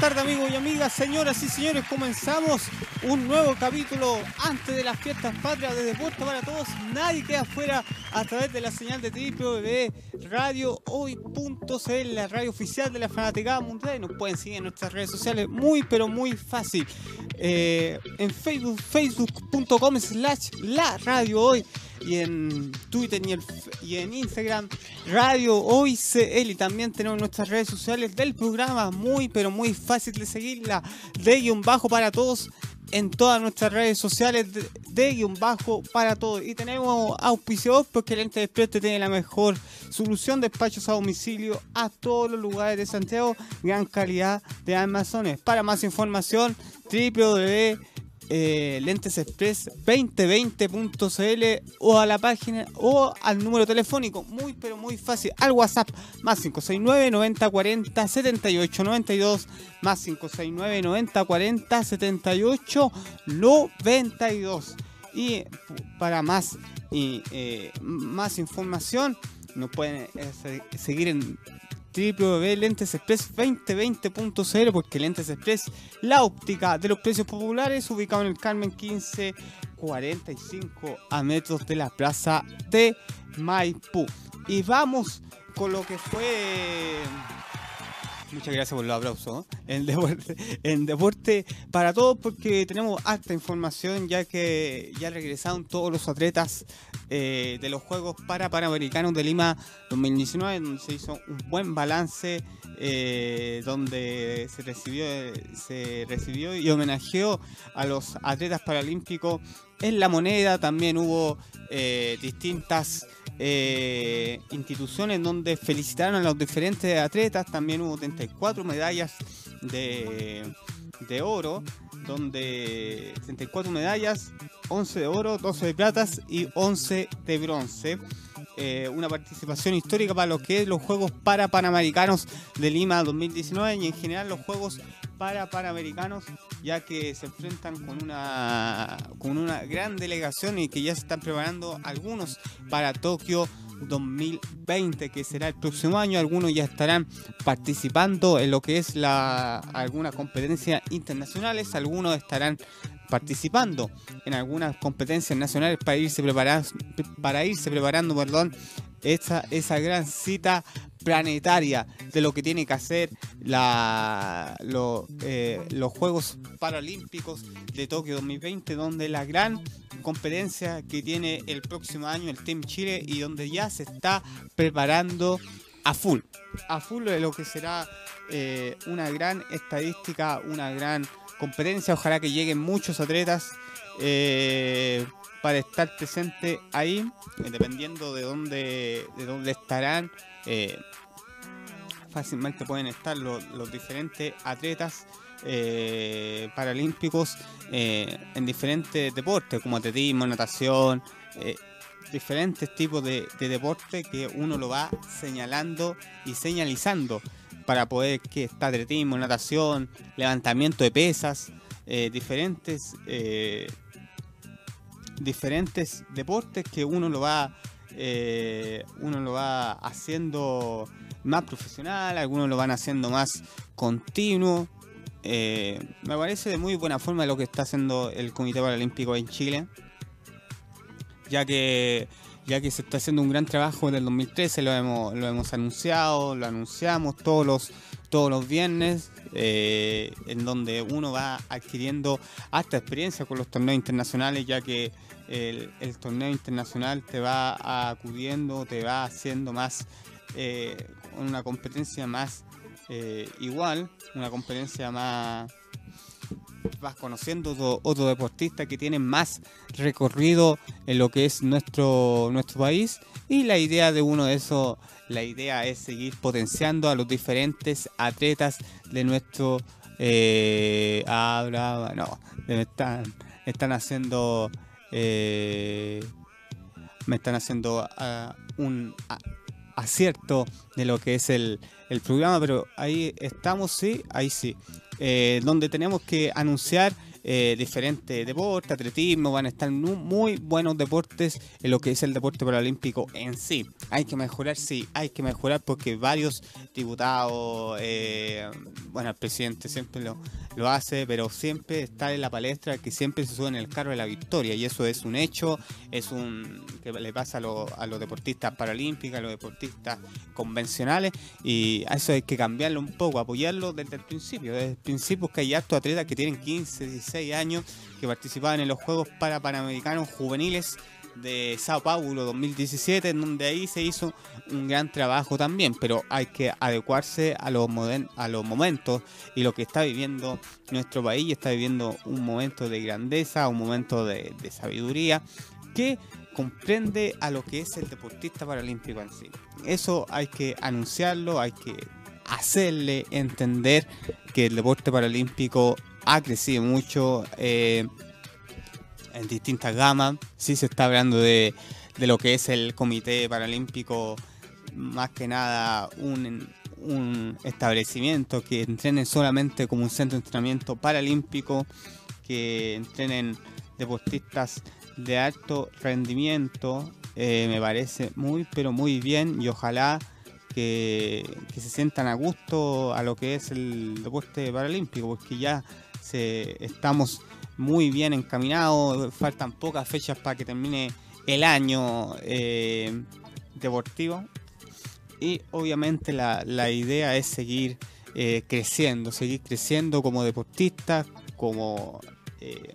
tardes amigos y amigas, señoras y señores, comenzamos un nuevo capítulo antes de las fiestas patrias de Deporte para Todos. Nadie queda afuera a través de la señal de www Radio Hoy.cl, la radio oficial de la Fanaticada Mundial. Y nos pueden seguir en nuestras redes sociales muy pero muy fácil. Eh, en Facebook, facebook.com slash la radio hoy y en Twitter y, en Instagram Radio Hoy y también tenemos nuestras redes sociales del programa. Muy pero muy fácil de seguirla de guion bajo para todos. En todas nuestras redes sociales de, guion bajo para todos. Y tenemos auspiciador porque el ente de tiene la mejor solución. De despachos a domicilio a todos los lugares de Santiago. Gran calidad de almacenes para más información www eh, Lentes Express 2020.cl o a la página o al número telefónico, muy pero muy fácil, al WhatsApp más 569 90 40 78 92 más 569 90 40 78 92 y para más y eh, más información nos pueden eh, seguir en www.lentesexpress2020.cl porque Lentes Express, la óptica de los precios populares, ubicado en el Carmen 1545 a metros de la plaza de Maipú. Y vamos con lo que fue Muchas gracias por los aplausos. En deporte, en deporte para todos porque tenemos alta información ya que ya regresaron todos los atletas eh, de los Juegos para Panamericanos de Lima 2019 donde se hizo un buen balance eh, donde se recibió, se recibió y homenajeó a los atletas paralímpicos en la moneda también hubo eh, distintas eh, instituciones donde felicitaron a los diferentes atletas. También hubo 34 medallas de, de oro, donde 34 medallas, 11 de oro, 12 de platas y 11 de bronce. Eh, una participación histórica para lo que es los Juegos para Panamericanos de Lima 2019 y en general los Juegos para Panamericanos, ya que se enfrentan con una, con una gran delegación y que ya se están preparando algunos para Tokio 2020 que será el próximo año. Algunos ya estarán participando en lo que es la algunas competencias internacionales. Algunos estarán participando en algunas competencias nacionales para irse preparando, para irse preparando perdón, esa, esa gran cita planetaria de lo que tiene que hacer la, eh, los Juegos Paralímpicos de Tokio 2020, donde la gran competencia que tiene el próximo año el Team Chile y donde ya se está preparando a full, a full de lo que será eh, una gran estadística, una gran competencia. Ojalá que lleguen muchos atletas eh, para estar presente ahí, dependiendo de dónde, de dónde estarán. Eh, fácilmente pueden estar los, diferentes atletas paralímpicos en diferentes deportes, como atletismo, natación, diferentes tipos de, de deporte que uno lo va señalando y señalizando para poder que está atletismo, natación, levantamiento de pesas, eh, diferentes eh, diferentes deportes que uno lo va eh, uno lo va haciendo más profesional, algunos lo van haciendo más continuo. me parece de muy buena forma lo que está haciendo el Comité Paralímpico en Chile, ya que ya que se está haciendo un gran trabajo desde el 2013, lo hemos, lo hemos anunciado, lo anunciamos todos los, todos los viernes, eh, en donde uno va adquiriendo hasta experiencia con los torneos internacionales, ya que el, torneo internacional te va acudiendo, te va haciendo más, eh, una competencia más eh, igual, una competencia más vas conociendo otro, deportista que tiene más recorrido en lo que es nuestro, nuestro país. Y la idea de uno de esos, la idea es seguir potenciando a los diferentes atletas de nuestro eh, habla, no, están, están haciendo eh, me están haciendo ah, un acierto de lo que es el, el programa, pero ahí estamos, sí, ahí sí. Eh, donde tenemos que anunciar eh, diferentes deportes, atletismo, van a estar muy, buenos deportes en lo que es el deporte paralímpico en sí. Hay que mejorar, sí, hay que mejorar porque varios diputados, eh, bueno, el presidente siempre lo, lo hace, pero siempre está en la palestra que siempre se sube en el carro de la victoria y eso es un hecho, es un que le pasa a, a los deportistas paralímpicos, a los deportistas convencionales y a eso hay que cambiarlo un poco, apoyarlo desde el principio, desde el principio que hay actos atletas que tienen 15, 16 años que participaban en los Juegos para Panamericanos Juveniles de Sao Paulo 2017, en donde ahí se hizo un gran trabajo también, pero hay que adecuarse a los, a los momentos y lo que está viviendo nuestro país, está viviendo un momento de grandeza, un momento de, de sabiduría que comprende a lo que es el deportista paralímpico en sí. Eso hay que anunciarlo, hay que hacerle entender que el deporte paralímpico ha crecido mucho eh, en distintas gamas. Sí se está hablando de, de, lo que es el Comité Paralímpico, más que nada un, un establecimiento que entrene solamente como un centro de entrenamiento paralímpico, que entrenen deportistas de alto rendimiento. Eh, me parece muy, pero muy bien y ojalá que, se sientan a gusto a lo que es el deporte paralímpico, porque ya estamos muy bien encaminados, faltan pocas fechas para que termine el año eh, deportivo y obviamente la, la idea es seguir eh, creciendo, seguir creciendo como deportista, como eh,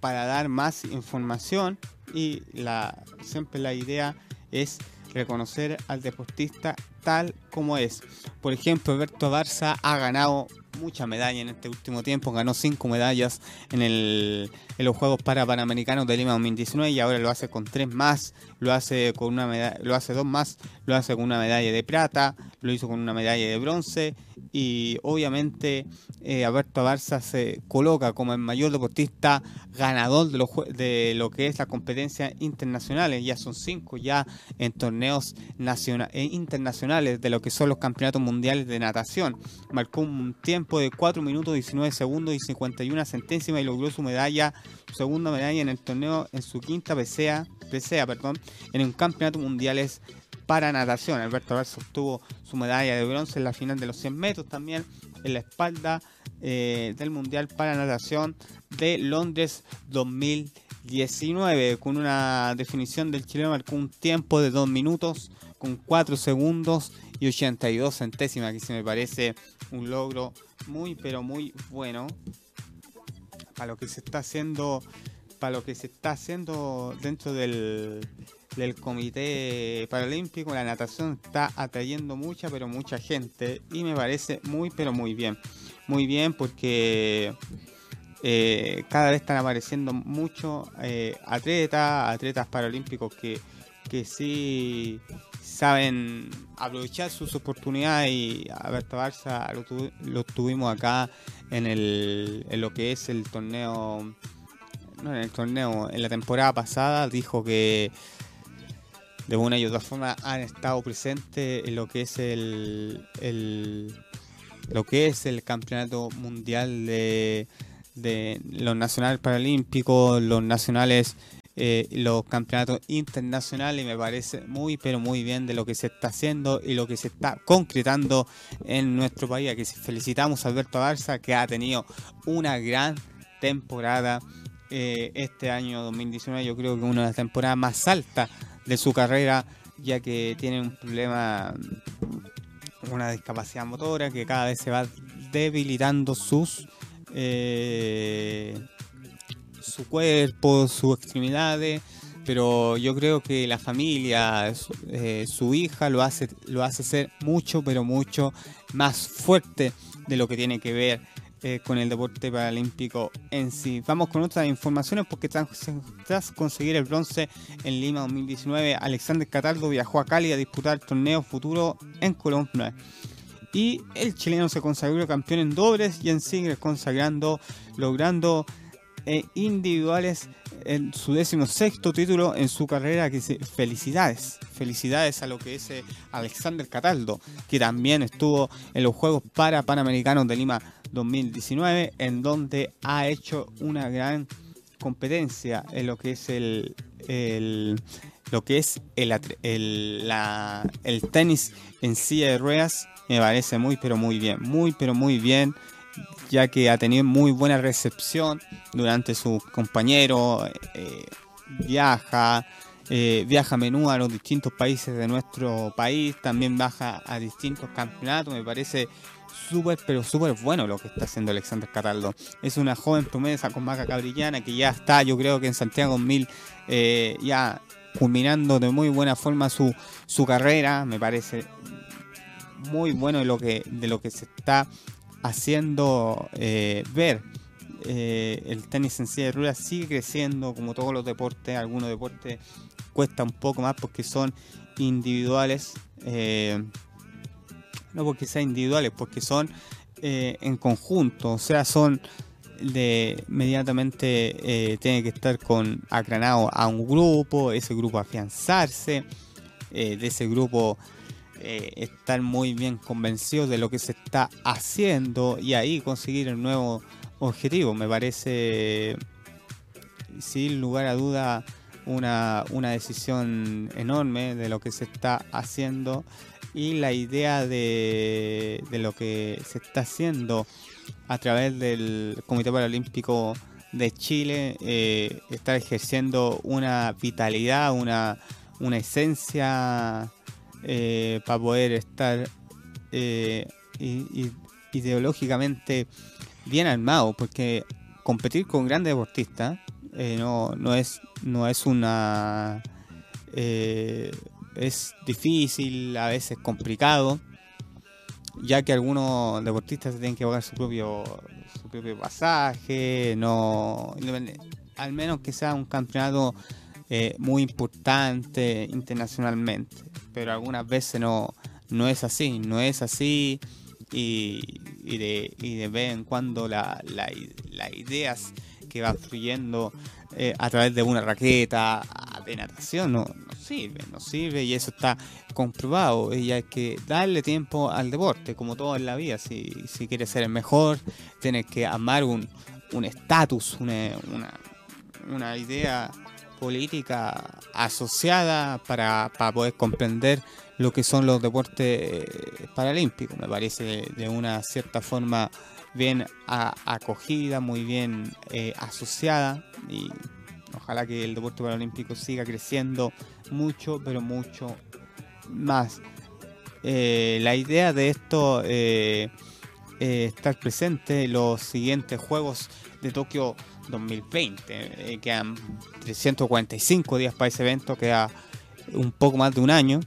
para dar más información y la siempre la idea es reconocer al deportista tal como es. Por ejemplo, Alberto Barça ha ganado muchas medallas en este último tiempo, ganó cinco medallas en, el, en los Juegos para Panamericanos de Lima 2019 y ahora lo hace con tres más, lo hace con una medalla, lo hace dos más, lo hace con una medalla de plata, lo hizo con una medalla de bronce y obviamente eh, Alberto Barça se coloca como el mayor deportista ganador de lo, de lo que es la competencia internacionales, ya son cinco ya en torneos nacionales e internacionales de lo que son los campeonatos mundiales de natación. Marcó un tiempo de 4 minutos 19 segundos y 51 centésimas y logró su medalla, su segunda medalla en el torneo en su quinta PCA, PCA perdón, en un campeonato mundiales para natación. Alberto Barça obtuvo su medalla de bronce en la final de los 100 metros también en la espalda eh, del Mundial para Natación de Londres 2019 con una definición del chileno marcó un tiempo de 2 minutos con 4 segundos y 82 centésimas que se me parece un logro muy pero muy bueno para lo que se está haciendo para lo que se está haciendo dentro del, del Comité Paralímpico, la natación está atrayendo mucha, pero mucha gente y me parece muy, pero muy bien. Muy bien porque eh, cada vez están apareciendo muchos eh, atletas, atletas paralímpicos que, que sí saben aprovechar sus oportunidades y Alberto Barça lo, lo tuvimos acá en, el, lo que es el torneo no en el torneo, en la temporada pasada dijo que de una y otra forma han estado presentes en lo que es el, lo que es el campeonato mundial de, los nacionales paralímpicos, los nacionales, eh, los campeonatos internacionales me parece muy pero muy bien de lo que se está haciendo y lo que se está concretando en nuestro país. Aquí felicitamos a Alberto Barça que ha tenido una gran temporada eh, este año 2019. Yo creo que una de las temporadas más altas de su carrera, ya que tiene un problema, una discapacidad motora que cada vez se va debilitando sus eh, su cuerpo, sus extremidades, pero yo creo que la familia, eh, su hija lo hace, lo hace ser mucho, pero mucho más fuerte de lo que tiene que ver eh, con el deporte paralímpico en sí. Vamos con otras informaciones porque tras, conseguir el bronce en Lima 2019, Alexander Cataldo viajó a Cali a disputar el torneo futuro en Colombia. Y el chileno se consagró campeón en dobles y en singles, consagrando, logrando eh, individuales en su décimo sexto título en su carrera. Que felicidades, felicidades a lo que es eh, Alexander Cataldo, que también estuvo en los Juegos para Panamericanos de Lima 2019, en donde ha hecho una gran competencia en lo que es el, lo que es el, el tenis en silla de ruedas me parece muy pero muy bien, muy pero muy bien, ya que ha tenido muy buena recepción durante sus compañeros, eh, viaja, eh, viaja a menudo a los distintos países de nuestro país, también baja a distintos campeonatos, me parece súper, pero súper bueno lo que está haciendo Alexander Cataldo. Es una joven promesa con maca cabrillana que ya está, yo creo que en Santiago 1000, eh, ya culminando de muy buena forma su, su carrera, me parece muy bueno de lo que, de lo que se está haciendo eh, ver. Eh, el tenis en silla de ruedas sigue creciendo como todos los deportes. Algunos deportes cuesta un poco más porque son individuales. Eh, no porque sean individuales, porque son en conjunto. O sea, son de inmediatamente tiene que estar con acranado a un grupo, ese grupo afianzarse, de ese grupo eh, estar muy bien convencidos de lo que se está haciendo y ahí conseguir el nuevo objetivo. Me parece, sin lugar a duda, una, decisión enorme de lo que se está haciendo y la idea de, lo que se está haciendo a través del Comité Paralímpico de Chile, eh, está ejerciendo una vitalidad, una, una esencia eh, para poder estar eh, ideológicamente bien armado, porque competir con grandes deportistas eh, no, no, es, no es una... es difícil, a veces complicado, ya que algunos deportistas tienen que pagar su propio, su propio pasaje, no al menos que sea un campeonato muy importante internacionalmente pero algunas veces no, no es así, no es así y, de, y de vez en cuando la, la, las ideas que van fluyendo eh, a través de una raqueta de natación no, no sirve, no sirve y eso está comprobado y hay que darle tiempo al deporte, como todo en la vida, si, si quieres ser el mejor, tienes que amar un estatus, una, una, una idea política asociada para, poder comprender lo que son los deportes eh, paralímpicos. Me parece de, una cierta forma bien acogida, muy bien eh, asociada y ojalá que el deporte paralímpico siga creciendo mucho, pero mucho más. Eh, la idea de esto es estar presente en los siguientes Juegos de Tokio 2020. Eh, quedan 345 días para ese evento, queda un poco más de un año,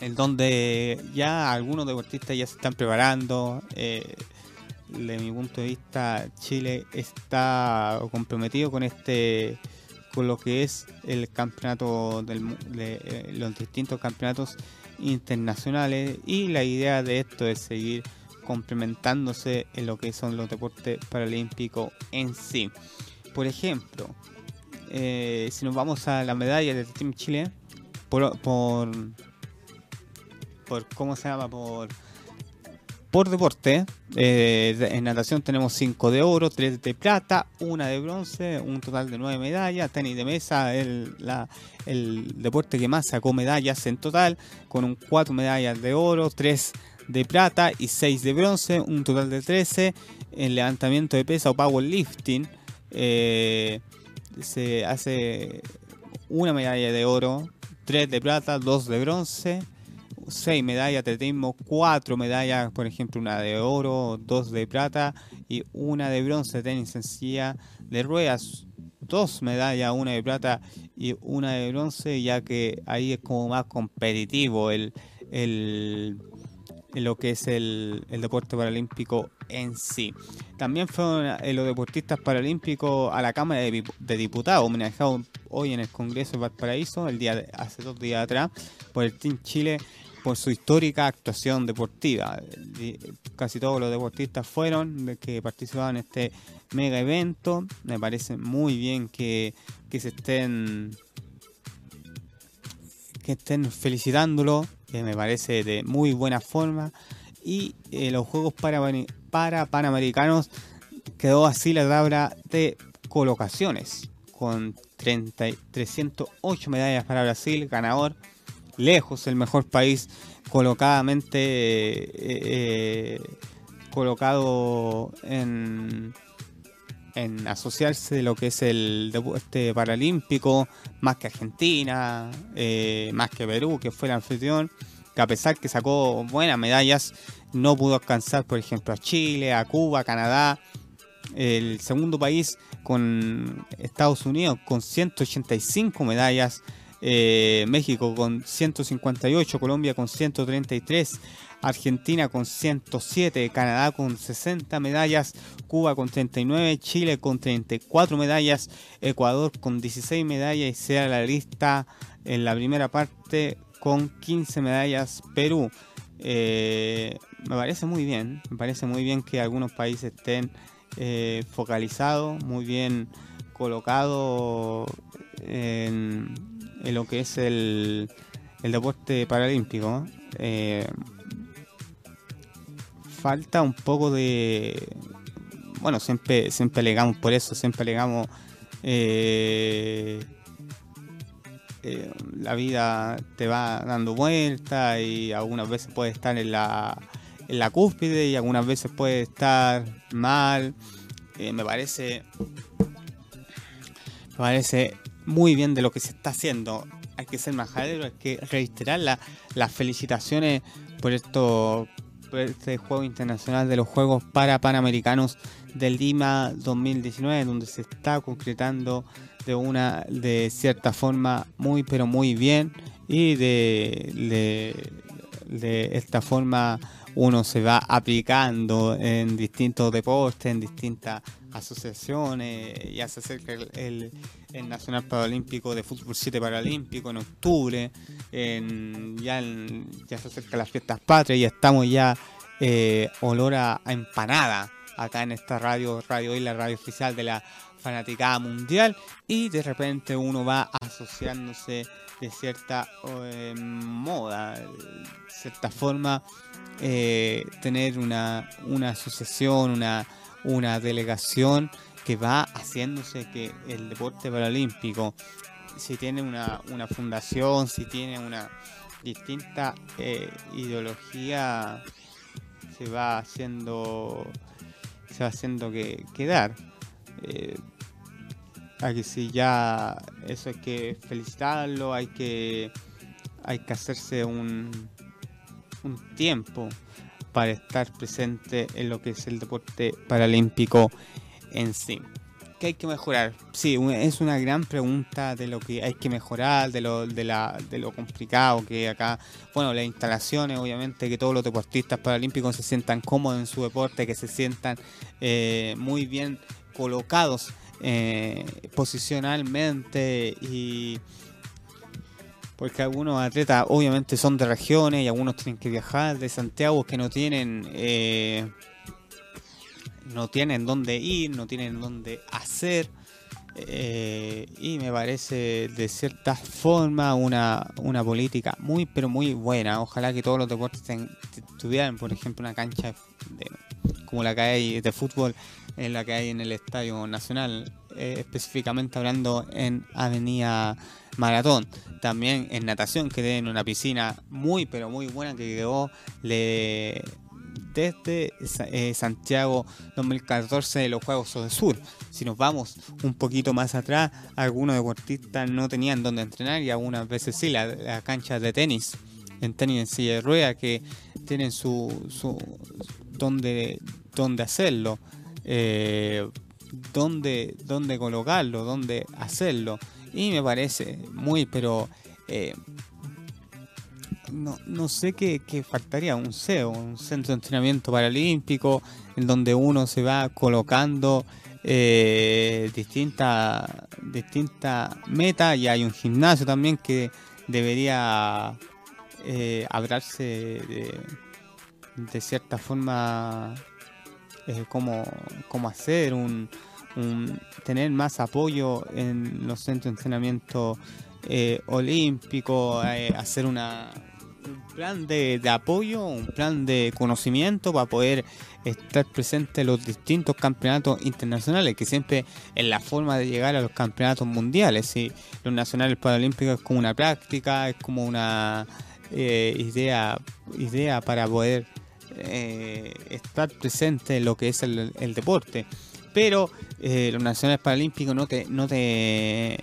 en donde ya algunos deportistas ya se están preparando. Eh, de mi punto de vista, Chile está comprometido con este con lo que es el campeonato del, de eh, los distintos campeonatos internacionales y la idea de esto es seguir complementándose en lo que son los deportes paralímpicos en sí. Por ejemplo, eh, si nos vamos a la medalla del Team Chile, por, por, ¿cómo se llama? Por, por deporte, eh, en natación tenemos 5 de oro, 3 de plata, 1 de bronce, un total de 9 medallas. Tenis de mesa, el, el deporte que más sacó medallas en total, con un 4 medallas de oro, 3 de plata y 6 de bronce, un total de 13. En levantamiento de pesa o powerlifting eh, se hace una medalla de oro, 3 de plata, 2 de bronce, 6 medallas de atletismo, 4 medallas, por ejemplo, una de oro, 2 de plata y una de bronce, tenis sencilla de ruedas. Dos medallas, una de plata y una de bronce, ya que ahí es como más competitivo el, el en lo que es el, deporte paralímpico en sí. También fueron eh, los deportistas paralímpicos a la Cámara de, Diputados, homenajeados hoy en el Congreso de Valparaíso, el día hace dos días atrás, por el Team Chile por su histórica actuación deportiva. Casi todos los deportistas fueron que participaban en este mega evento. Me parece muy bien que, que se estén que estén felicitándolo me parece de muy buena forma. Y eh, los Juegos para Panamericanos. Quedó así la tabla de colocaciones con 30, 308 medallas para Brasil, ganador, lejos el mejor país colocadamente eh, colocado en, en asociarse lo que es el deporte paralímpico, más que Argentina, eh, más que Perú, que fue el anfitrión, que a pesar que sacó buenas medallas, no pudo alcanzar, por ejemplo, a Chile, a Cuba, Canadá. El segundo país con Estados Unidos con 185 medallas, eh, México con 158, Colombia con 133, Argentina con 107, Canadá con 60 medallas, Cuba con 39, Chile con 34 medallas, Ecuador con 16 medallas y sea la lista en la primera parte con 15 medallas Perú. Eh, me parece muy bien, me parece muy bien que algunos países estén eh, focalizados, muy bien colocados en, lo que es el, deporte paralímpico. Eh, falta un poco de. Bueno, siempre, siempre alegamos por eso, siempre alegamos. Eh, eh, la vida te va dando vueltas y algunas veces puede estar en la, en la cúspide y algunas veces puede estar mal. Eh, me parece. Me parece muy bien de lo que se está haciendo. Hay que ser majadero, hay que reiterar las felicitaciones por esto este Juego Internacional de los Juegos para Panamericanos del Lima 2019, donde se está concretando de una de cierta forma muy pero muy bien y de, de, de esta forma uno se va aplicando en distintos deportes, en distintas asociaciones, ya se acerca el, Nacional Paralímpico de Fútbol 7 Paralímpico en octubre, ya, ya se acerca las fiestas patrias y estamos ya eh, olor a, empanada acá en esta radio, Radio y la radio oficial de la fanaticada mundial y de repente uno va asociándose de cierta eh, moda, de cierta forma eh, tener una, una asociación, una, una delegación que va haciéndose que el deporte paralímpico, si tiene una, una fundación, si tiene una distinta eh, ideología, se va haciendo se va haciendo que quedar. Eh, hay que si ya eso hay que felicitarlo, hay que hay que hacerse un un tiempo para estar presente en lo que es el deporte paralímpico en sí. ¿Qué hay que mejorar? Sí, es una gran pregunta de lo que hay que mejorar, de lo, de, la, de lo complicado que acá, bueno, las instalaciones, obviamente, que todos los deportistas paralímpicos se sientan cómodos en su deporte, que se sientan eh, muy bien colocados eh, posicionalmente y porque algunos atletas obviamente son de regiones y algunos tienen que viajar de Santiago que no tienen eh, no tienen dónde ir, no tienen dónde hacer eh, y me parece de cierta forma una, una política muy pero muy buena. Ojalá que todos los deportes tuvieran, por ejemplo, una cancha como la hay de fútbol en la que hay en el Estadio Nacional, eh, específicamente hablando en Avenida Maratón. También en natación, que tienen una piscina muy, pero muy buena que quedó le, desde eh, Santiago 2014 de los Juegos del Sur. Si nos vamos un poquito más atrás, algunos deportistas no tenían donde entrenar y algunas veces sí, las la canchas de tenis, en tenis en silla de rueda, que tienen su, su donde, donde hacerlo eh, dónde, dónde colocarlo, dónde hacerlo. Y me parece muy, pero eh, no, no, sé qué, faltaría, un CEO, un centro de entrenamiento paralímpico, en donde uno se va colocando eh, distintas distinta metas y hay un gimnasio también que debería eh, hablarse de, de cierta forma eh, cómo, hacer, un, tener más apoyo en los centros de entrenamiento eh, olímpicos, eh, hacer una plan de, apoyo, un plan de conocimiento para poder estar presente en los distintos campeonatos internacionales, que siempre es la forma de llegar a los campeonatos mundiales. y Los nacionales paralímpicos es como una práctica, es como una eh, idea, idea para poder eh, estar presente en lo que es el, deporte. Pero eh, los nacionales paralímpicos no te, no te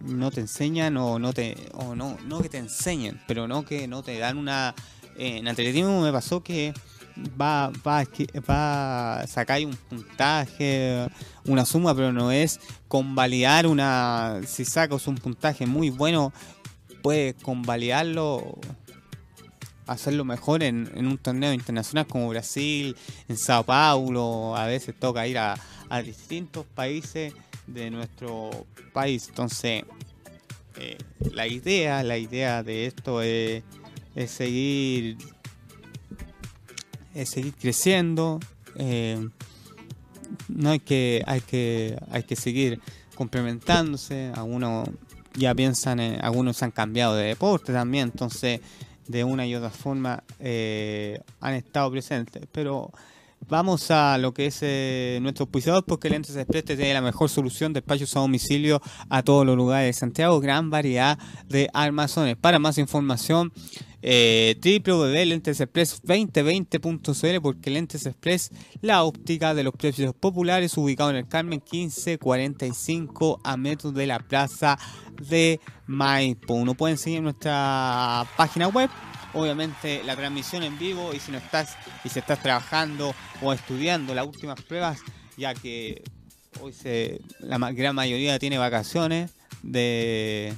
no te enseñan o no te o no no que te enseñen pero no que no te dan una en atletismo me pasó que va va va un puntaje una suma pero no es convalidar una si sacas un puntaje muy bueno puedes convalidarlo hacerlo mejor en, un torneo internacional como Brasil, en Sao Paulo, a veces toca ir a, a distintos países de nuestro país. Entonces, eh, la idea, la idea de esto es, seguir es seguir creciendo. Eh, no hay que, hay que, hay que seguir complementándose. Algunos ya piensan, en, algunos han cambiado de deporte también, entonces de una y otra forma eh, han estado presentes. Pero Vamos a lo que es eh, nuestro auspiciador, porque Lentes Express tiene la mejor solución de despachos a domicilio a todos los lugares de Santiago. Gran variedad de armazones. Para más información, eh, www.lentesexpress2020.cl porque Lentes Express, la óptica de los precios populares, ubicado en el Carmen 1545 a metros de la plaza de Maipo. Uno pueden seguir nuestra página web obviamente la transmisión en vivo y si no estás y estás trabajando o estudiando las últimas pruebas, ya que hoy se, la gran mayoría tiene vacaciones de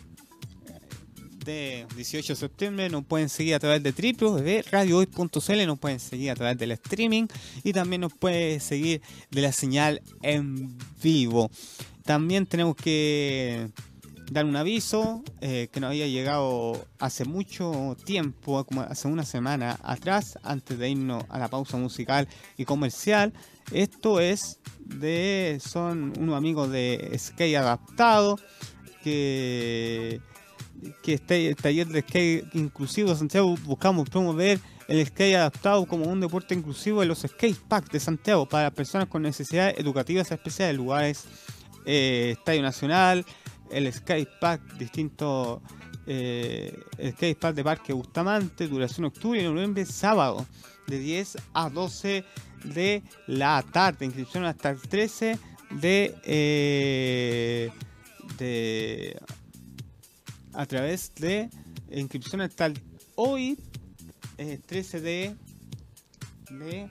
de 18 de septiembre nos pueden seguir a través de www.radiohoy.cl, nos pueden seguir a través del streaming y también nos pueden seguir de la señal en vivo. También tenemos que dar un aviso eh, que nos había llegado hace mucho tiempo, como hace una semana atrás, antes de irnos a la pausa musical y comercial. Esto es de, son unos amigos de Skate Adaptado, que, que este taller de skate inclusivo de Santiago buscamos promover el skate adaptado como un deporte inclusivo en los skate parks de Santiago para personas con necesidades educativas especiales, lugares, eh, Estadio Nacional, el Park, distinto eh, el Park de Parque Bustamante, duración octubre y noviembre, sábado, de 10 a 12 de la tarde. Inscripción hasta el 13 de, eh, de a través de inscripción hasta el hoy, 13 eh, de,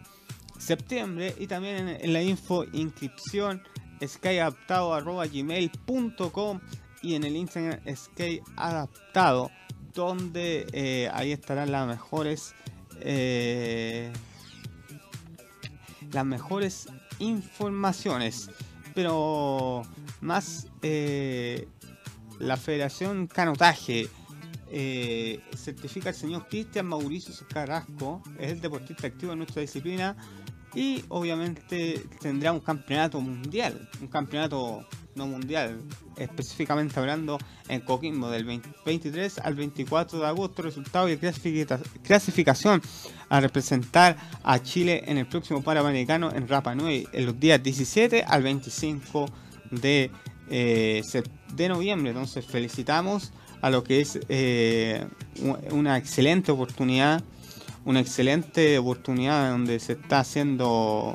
septiembre, y también en la info inscripción skyadaptado.gmail.com y en el Instagram skyadaptado donde eh, ahí estarán las mejores eh, las mejores informaciones. Pero más eh, la Federación Canotaje certifica al señor Cristian Mauricio Carrasco es el deportista activo en nuestra disciplina y obviamente tendrá un campeonato mundial, un campeonato no mundial, específicamente hablando en Coquimbo del 23 al 24 de agosto, resultado y clasificación a representar a Chile en el próximo Panamericano en Rapa Nui en los días 17 al 25 de, eh, de noviembre. Entonces felicitamos a lo que es eh, una excelente oportunidad una excelente oportunidad donde se está haciendo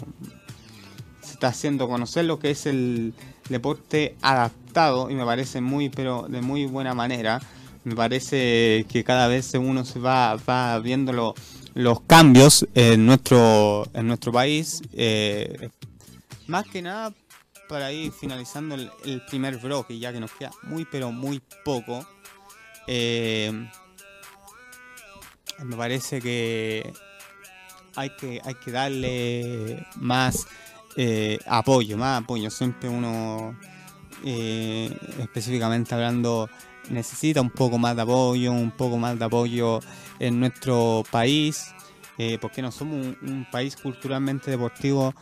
se está haciendo conocer lo que es el deporte adaptado y me parece muy pero de muy buena manera. Me parece que cada vez uno se va, va viendo los cambios en nuestro en nuestro país. Eh, más que nada para ir finalizando el, primer bloque ya que nos queda muy pero muy poco eh, me parece que hay que, hay que darle más eh, apoyo, más apoyo. Siempre uno, eh, específicamente hablando, necesita un poco más de apoyo, un poco más de apoyo en nuestro país, eh, porque no somos un, país culturalmente deportivo,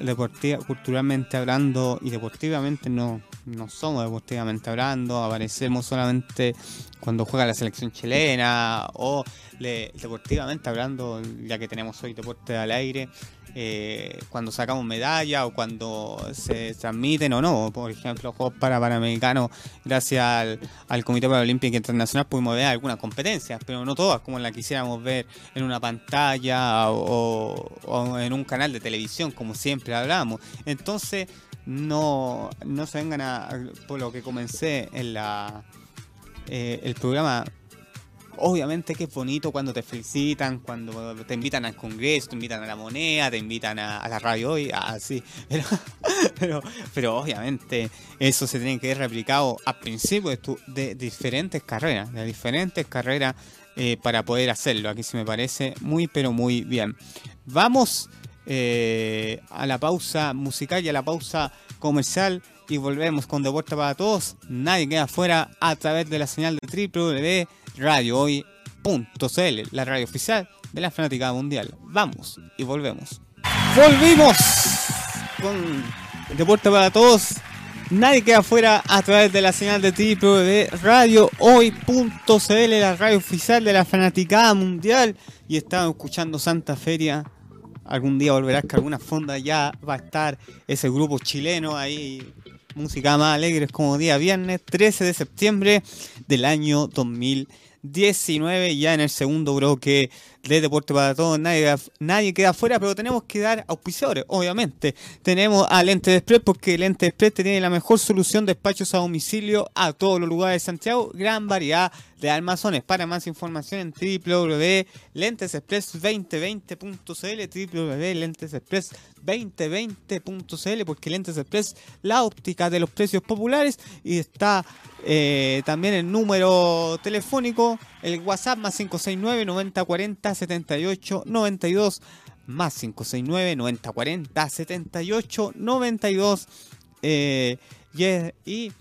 deportiva, culturalmente hablando y deportivamente no, no somos deportivamente hablando, aparecemos solamente cuando juega la selección chilena o deportivamente hablando, ya que tenemos hoy deporte al aire, eh, cuando sacamos medalla o cuando se transmiten o no. Por ejemplo, Juegos para Panamericanos, gracias al, Comité Paralímpico Internacional, pudimos ver algunas competencias, pero no todas como la quisiéramos ver en una pantalla o, en un canal de televisión, como siempre hablamos. Entonces, no, no se vengan a, por lo que comencé en la eh, el programa Obviamente que es bonito cuando te felicitan, cuando te invitan al Congreso, te invitan a la moneda, te invitan a, la radio hoy, así. Pero, pero, obviamente eso se tiene que ver replicado al principio de, de diferentes carreras, de diferentes carreras eh, para poder hacerlo. Aquí se me parece muy, pero muy bien. Vamos eh, a la pausa musical y a la pausa comercial y volvemos con Deporte para Todos. Nadie queda afuera a través de la señal de www radiohoy.cl, la radio oficial de la fanática mundial. Vamos y volvemos. Volvimos con Deporte para Todos. Nadie queda afuera a través de la señal de de radiohoy.cl, la radio oficial de la fanaticada mundial. Y estamos escuchando Santa Feria. Algún día volverás que alguna fonda ya va a estar ese grupo chileno ahí. Música más alegre como día viernes 13 de septiembre del año 2020. 19 ya en el segundo bloque de Deporte para Todos. Nadie, nadie queda afuera, pero tenemos que dar auspiciadores, obviamente. Tenemos a Lente Express porque Lente Express tiene la mejor solución de despachos a domicilio a todos los lugares de Santiago. Gran variedad de almazones. Para más información en www.lentesexpress2020.cl www.lentesexpress2020.cl porque Lentes Express, la óptica de los precios populares y está eh, también el número telefónico, el WhatsApp más 569 9040 78 92 más 569 9040 78 92 y,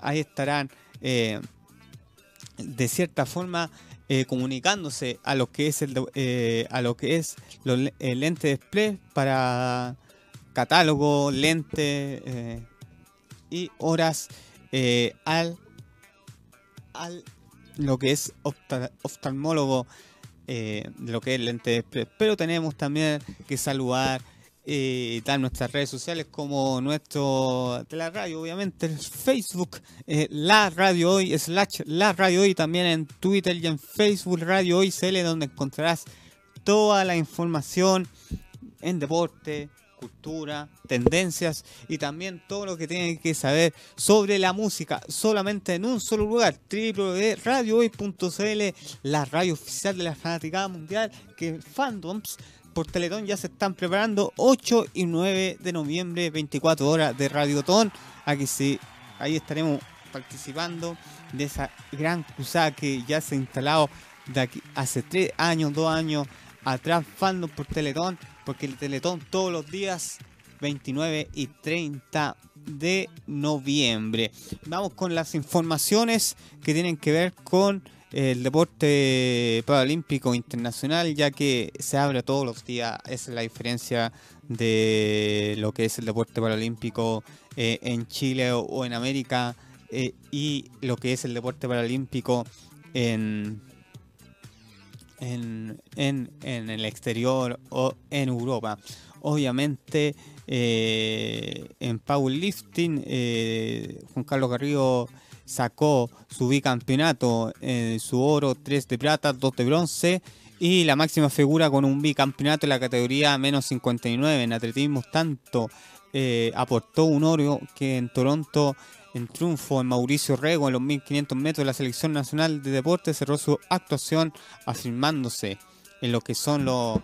ahí estarán eh, de cierta forma eh, comunicándose a lo que es el a lo que es el lente display para catálogo lente y horas al al lo que es oftalmólogo eh, de lo que es lente Pero tenemos también que saludar eh, dar nuestras redes sociales como nuestro de la radio, obviamente, el Facebook, eh, la radio hoy, slash la radio hoy, también en Twitter y en Facebook Radio Hoy CL, donde encontrarás toda la información en deporte, cultura, tendencias y también todo lo que tienen que saber sobre la música solamente en un solo lugar, www.radiohoy.cl, la radio oficial de la fanaticada mundial, que fandoms por Teletón ya se están preparando 8 y 9 de noviembre, 24 horas de Radiotón. Aquí sí, ahí estaremos participando de esa gran cruzada que ya se ha instalado de aquí hace 3 años, 2 años atrás, fandom por Teletón porque el Teletón todos los días 29 y 30 de noviembre. Vamos con las informaciones que tienen que ver con el deporte paralímpico internacional, ya que se abre todos los días. Esa es la diferencia de lo que es el deporte paralímpico eh, en Chile o, en América eh, y lo que es el deporte paralímpico en en, en, en el exterior o en Europa. Obviamente eh, en powerlifting eh, Juan Carlos Garrido sacó su bicampeonato, eh, su oro, 3 de plata, 2 de bronce y la máxima figura con un bicampeonato en la categoría menos 59 en atletismo tanto eh, aportó un oro que en Toronto en triunfo en Mauricio Rego en los 1500 metros la Selección Nacional de Deportes cerró su actuación afirmándose en lo que son los,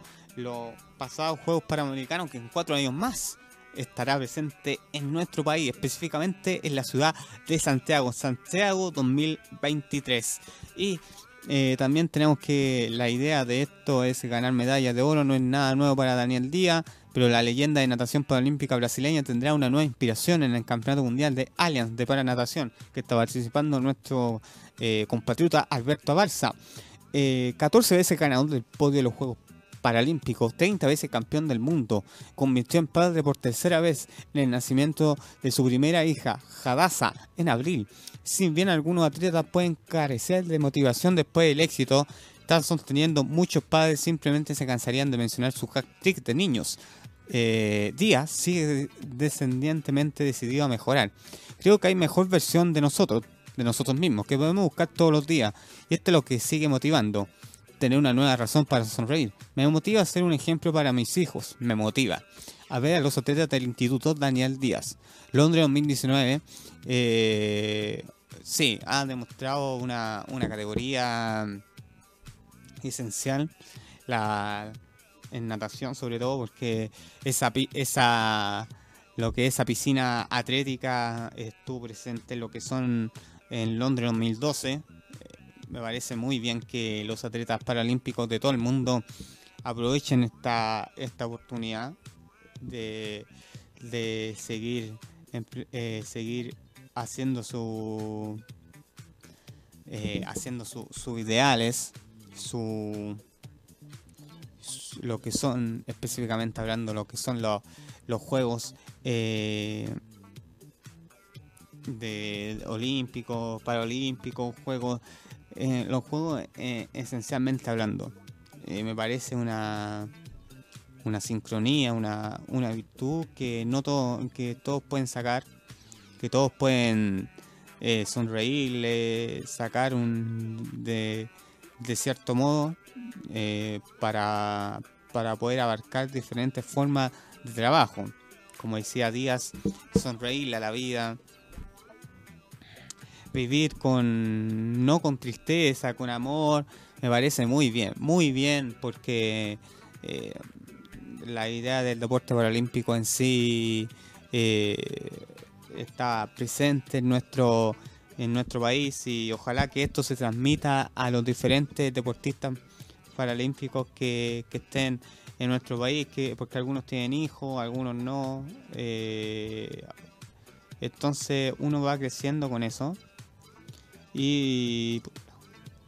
pasados Juegos Panamericanos que en cuatro años más estará presente en nuestro país, específicamente en la ciudad de Santiago, Santiago 2023. Y eh, también tenemos que la idea de esto es ganar medallas de oro, no es nada nuevo para Daniel Díaz pero la leyenda de natación paralímpica brasileña tendrá una nueva inspiración en el Campeonato Mundial de Allianz de Paranatación, que está participando nuestro eh, compatriota Alberto Abarza. 14 eh, veces ganador del podio de los Juegos paralímpico, 30 veces campeón del mundo, convirtió en padre por tercera vez en el nacimiento de su primera hija, Hadassah, en abril. Si bien algunos atletas pueden carecer de motivación después del éxito, están sosteniendo muchos padres simplemente se cansarían de mencionar su hat trick de niños. Eh, Díaz sigue descendientemente decidido a mejorar. Creo que hay mejor versión de nosotros, de nosotros mismos, que podemos buscar todos los días. Y esto es lo que sigue motivando tener una nueva razón para sonreír. Me motiva a ser un ejemplo para mis hijos. Me motiva a ver a los atletas del Instituto Daniel Díaz. Londres 2019. Eh, sí, ha demostrado una, categoría esencial. La, en natación sobre todo porque esa, esa lo que es esa piscina atlética estuvo presente en lo que son en Londres 2012 me parece muy bien que los atletas paralímpicos de todo el mundo aprovechen esta, esta oportunidad de, seguir, eh, seguir haciendo su eh, haciendo sus ideales, su, lo que son específicamente hablando lo que son los, los juegos eh, de olímpicos, paralímpicos, juegos eh, los juegos eh, esencialmente hablando. Eh, me parece una una sincronía, una, una virtud que no todo, que todos pueden sacar, que todos pueden sonreírle, sacar un de, de cierto modo para, para poder abarcar diferentes formas de trabajo. Como decía Díaz, sonreírle a la vida, vivir con no con tristeza, con amor, me parece muy bien, muy bien, porque eh, la idea del deporte paralímpico en sí eh, está presente en nuestro en nuestro país y ojalá que esto se transmita a los diferentes deportistas paralímpicos que, estén en nuestro país, que porque algunos tienen hijos, algunos no. Eh, entonces uno va creciendo con eso y,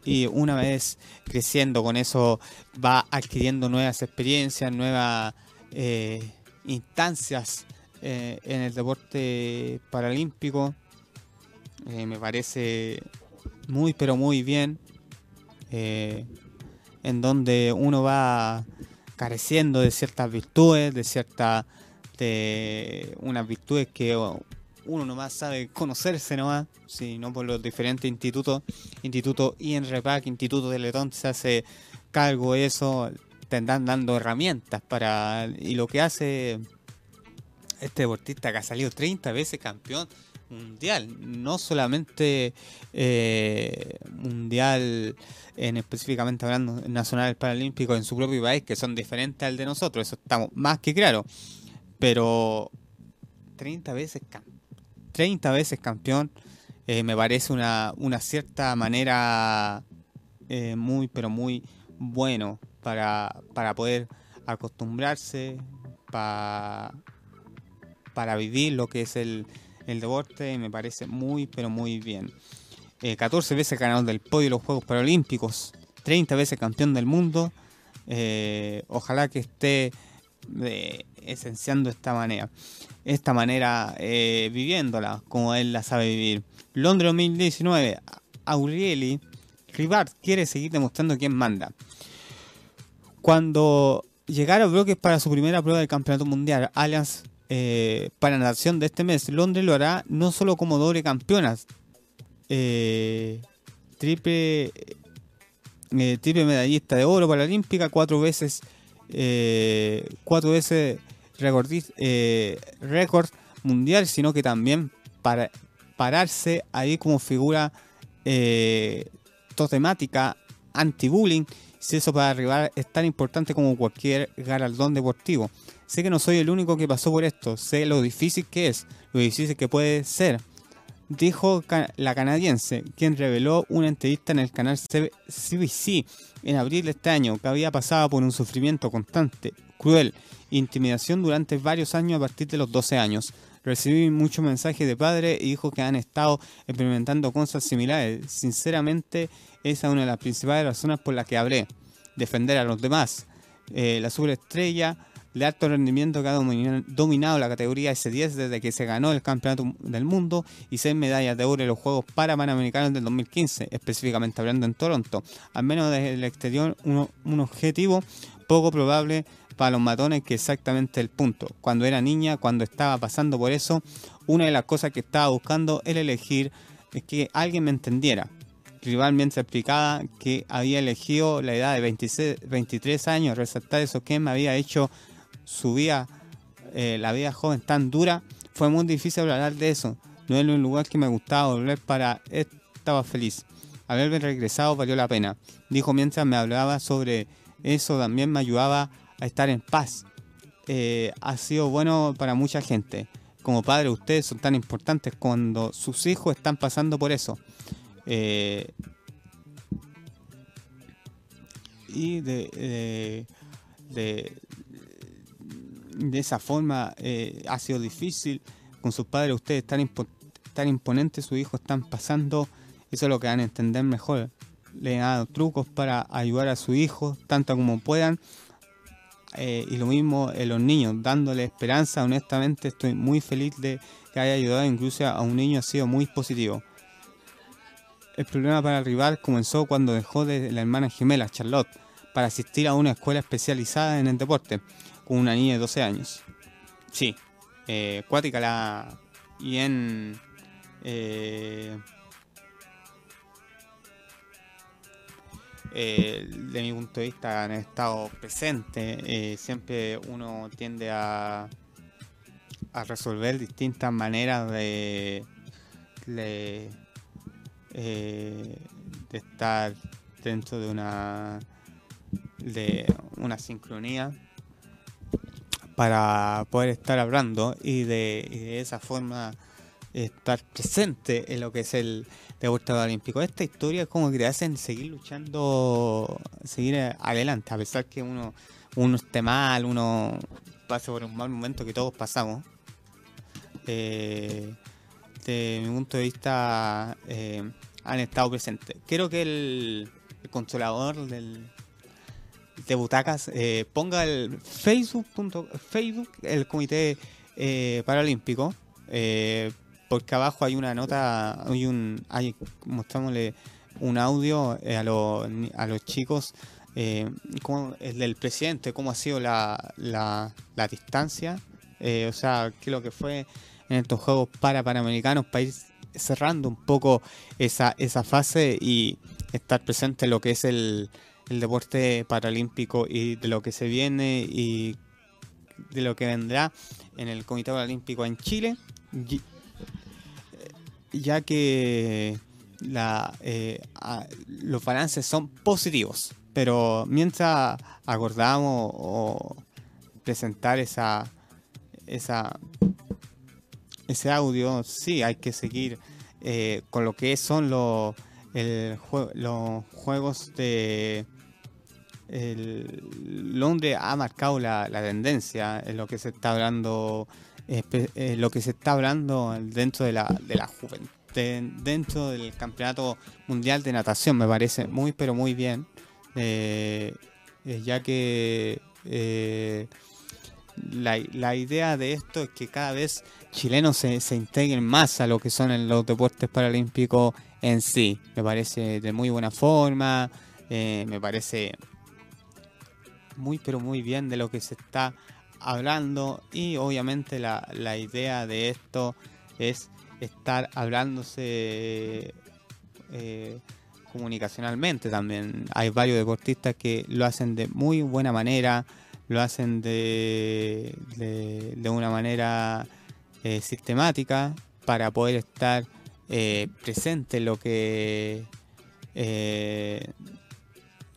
y una vez creciendo con eso va adquiriendo nuevas experiencias, nuevas eh, instancias eh, en el deporte paralímpico. Eh, me parece muy pero muy bien en donde uno va careciendo de ciertas virtudes, de ciertas de unas virtudes que uno nomás sabe conocerse nomás, si no por los diferentes institutos, Instituto INREPAC, Instituto de Letón, se hace cargo de eso, te están dando herramientas para... Y lo que hace este deportista que ha salido 30 veces campeón mundial, no solamente eh, mundial en específicamente hablando nacional paralímpico en su propio país, que son diferentes al de nosotros, eso estamos más que claro, pero 30 veces campeón 30 veces campeón, eh, me parece una, una cierta manera eh, muy, pero muy bueno para, para poder acostumbrarse, para vivir lo que es el, el deporte, me parece muy, pero muy bien. 14 eh, veces ganador del podio de los Juegos Paralímpicos, 30 veces campeón del mundo. ojalá que esté esenciando esta manera esta manera eh, viviéndola como él la sabe vivir. Londres 2019, Aureli Ribard quiere seguir demostrando quién manda. Cuando llegara bloques para su primera prueba del Campeonato Mundial Allianz eh, para natación de este mes, Londres lo hará no solo como doble campeona, eh, triple, triple medallista de oro paralímpica, cuatro veces, cuatro veces eh, récord mundial, sino que también para pararse ahí como figura eh, totemática anti-bullying, si eso para arribar es tan importante como cualquier galardón deportivo. Sé que no soy el único que pasó por esto, sé lo difícil que es, lo difícil que puede ser. Dijo la canadiense, quien reveló una entrevista en el canal CBC en abril de este año, que había pasado por un sufrimiento constante, cruel intimidación durante varios años a partir de los 12 años. Recibí muchos mensajes de padres y hijos que han estado experimentando cosas similares. Sinceramente, esa es una de las principales razones por las que hablé. Defender a los demás. eh, la superestrella de alto rendimiento que ha dominado la categoría S10 desde que se ganó el campeonato del mundo y seis medallas de oro en los Juegos Panamericanos del 2015, específicamente hablando en Toronto. Al menos desde el exterior, un objetivo poco probable para los matones que exactamente el punto. Cuando era niña, cuando estaba pasando por eso, una de las cosas que estaba buscando era elegir que alguien me entendiera. Rivalmente explicaba que había elegido la edad de 26, 23 años, resaltar eso que me había hecho su vida, eh, la vida joven tan dura, fue muy difícil hablar de eso. No era un lugar que me gustaba volver para... Estaba feliz. Haberme regresado valió la pena. Dijo mientras me hablaba sobre eso, también me ayudaba a estar en paz. Eh, ha sido bueno para mucha gente. Como padre, ustedes son tan importantes cuando sus hijos están pasando por eso. Eh, y de, de esa forma eh, ha sido difícil. Con sus padres, ustedes tan, tan imponentes, sus hijos están pasando. Eso es lo que van a entender mejor. Le dado trucos para ayudar a su hijo, tanto como puedan. Eh, y lo mismo en los niños, dándole esperanza. Honestamente, estoy muy feliz de que haya ayudado incluso a un niño, ha sido muy positivo. El problema para el rival comenzó cuando dejó de la hermana gemela, Charlotte, para asistir a una escuela especializada en el deporte con una niña de 12 años. Sí, eh, cuática la. Y en. Eh, eh, de mi punto de vista han estado presentes. Eh, siempre uno tiende a, a resolver distintas maneras de, de, de estar dentro de una de una sincronía para poder estar hablando y de, esa forma estar presente en lo que es el deporte olímpico. Esta historia es como que te hacen seguir luchando, seguir adelante, a pesar que uno, uno esté mal, uno pase por un mal momento que todos pasamos. Eh, mi punto de vista, eh, han estado presentes. Creo que el controlador del, de butacas, eh, ponga el Facebook, Facebook el Comité eh, Paralímpico, eh, porque abajo hay una nota, hay un, hay, un audio a, los, a los chicos, el del presidente, cómo ha sido la, la, la distancia, o sea, qué es lo que fue en estos Juegos para Panamericanos para ir cerrando un poco esa, esa fase y estar presente en lo que es el, el deporte paralímpico y de lo que se viene y de lo que vendrá en el Comité Paralímpico en Chile, ya que la, eh, los balances son positivos. Pero mientras acordamos o presentar esa, esa ese audio, sí hay que seguir eh, con lo que son los, los juegos de Londres ha marcado la, tendencia en lo que se está hablando lo que se está hablando dentro de la, de la juventud dentro del campeonato mundial de natación me parece muy pero muy bien eh, eh, ya que eh, la, idea de esto es que cada vez chilenos se, se integren más a lo que son los deportes paralímpicos en sí. Me parece de muy buena forma me parece muy pero muy bien de lo que se está hablando y obviamente la, la idea de esto es estar hablándose eh, comunicacionalmente también. Hay varios deportistas que lo hacen de muy buena manera, lo hacen de, de, una manera eh, sistemática para poder estar eh, presente en lo que...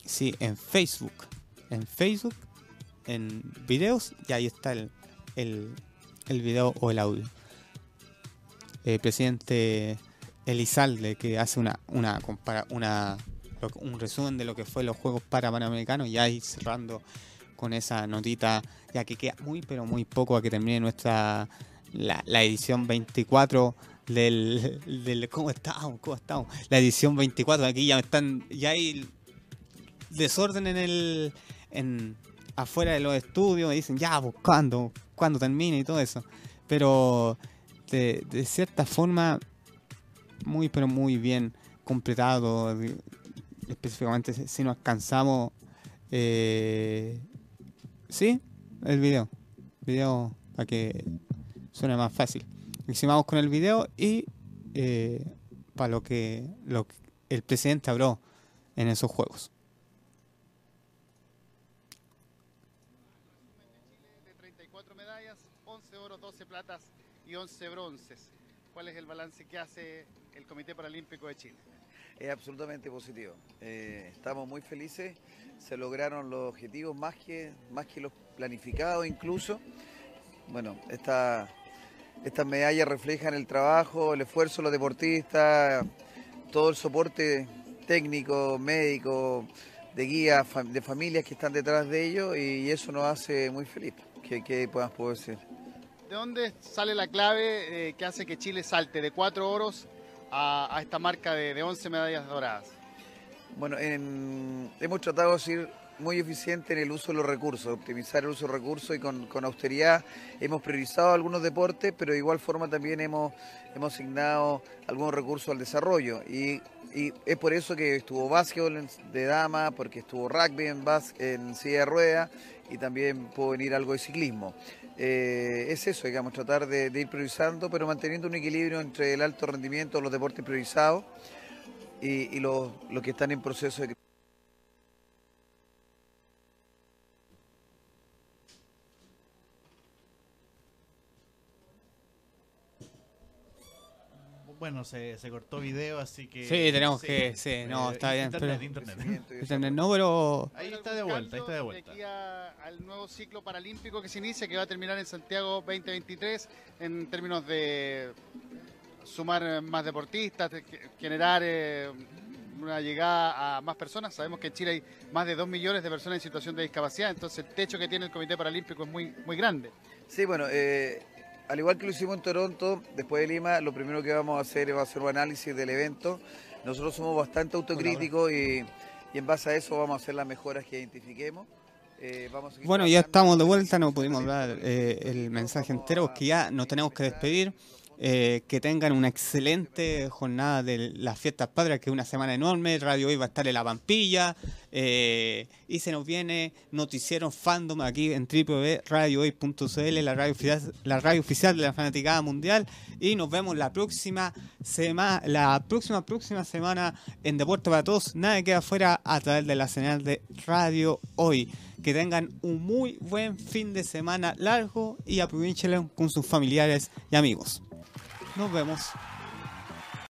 sí, en Facebook en Facebook, en videos, y ahí está el, el, el video o el audio. El presidente Elizalde, que hace una, una, una un resumen de lo que fue los Juegos para Panamericanos, y ahí cerrando con esa notita, ya que queda muy, pero muy poco a que termine nuestra la, la edición 24 del, del ¿cómo estamos? ¿Cómo estamos? La edición 24, aquí ya están, ya hay desorden en el en, afuera de los estudios dicen, ya, pues, ¿cuándo? ¿Cuándo termina y todo eso? Pero de, cierta forma, muy, pero muy bien completado. Específicamente, si si nos alcanzamos. Eh, sí, el video. Video para que suene más fácil. Hicimos con el video y eh, para lo que, lo que el presidente habló en esos juegos. 34 medallas, 11 oros, 12 platas y 11 bronces. ¿Cuál es el balance que hace el Comité Paralímpico de Chile? Es absolutamente positivo. Eh, estamos muy felices. Se lograron los objetivos más que, más que los planificados incluso. Bueno, esta, estas medallas reflejan el trabajo, el esfuerzo de los deportistas, todo el soporte técnico, médico, de guías, de familias que están detrás de ellos y eso nos hace muy felices. ¿Qué, qué más puedo decir? ¿De dónde sale la clave eh, que hace que Chile salte de 4 oros a, a esta marca de, de 11 medallas doradas? Bueno, en- hemos tratado de ser muy eficiente en el uso de los recursos, optimizar el uso de recursos y con, con austeridad hemos priorizado algunos deportes, pero de igual forma también hemos, hemos asignado algunos recursos al desarrollo. Y, y es por eso que estuvo básquetbol de dama, porque estuvo rugby en, bas- en silla de ruedas y también pudo venir algo de ciclismo. Eh, es eso, digamos, tratar de, de ir priorizando, pero manteniendo un equilibrio entre el alto rendimiento, los deportes priorizados y, y los, los que están en proceso de Bueno, se, se cortó video, así que... Sí, tenemos que- sí, no, Eh, está bien, Internet, pero- internet. Internet no, pero Ahí ¿Hay está de vuelta, ahí está de vuelta. aquí a- al nuevo ciclo paralímpico que se inicia, que va a terminar en Santiago 2023, en términos de sumar eh, más deportistas, de ge- generar eh, una llegada a más personas. Sabemos que en Chile hay más de 2 millones de personas en situación de discapacidad, entonces el techo que tiene el Comité Paralímpico es muy, muy grande. Sí, bueno, eh, al igual que lo hicimos en Toronto, después de Lima, lo primero que vamos a hacer va a hacer un análisis del evento. Nosotros somos bastante autocríticos y, y en base a eso vamos a hacer las mejoras que identifiquemos. Eh, vamos a seguir Bueno, ya estamos de vuelta, no pudimos hablar eh, el mensaje entero, porque ya nos tenemos que despedir. Eh, que tengan una excelente jornada de las fiestas patrias, que es una semana enorme. Radio Hoy va a estar en la Pampilla. eh, y se nos viene Noticiero Fandom aquí en www.radiohoy.cl, la radio oficial, la radio oficial de la fanaticada mundial. Y nos vemos la próxima semana, la próxima, próxima semana en Deporte para Todos. Nada queda afuera a través de la señal de Radio Hoy. Que tengan un muy buen fin de semana largo y aprovechenlo con sus familiares y amigos. Nos vemos.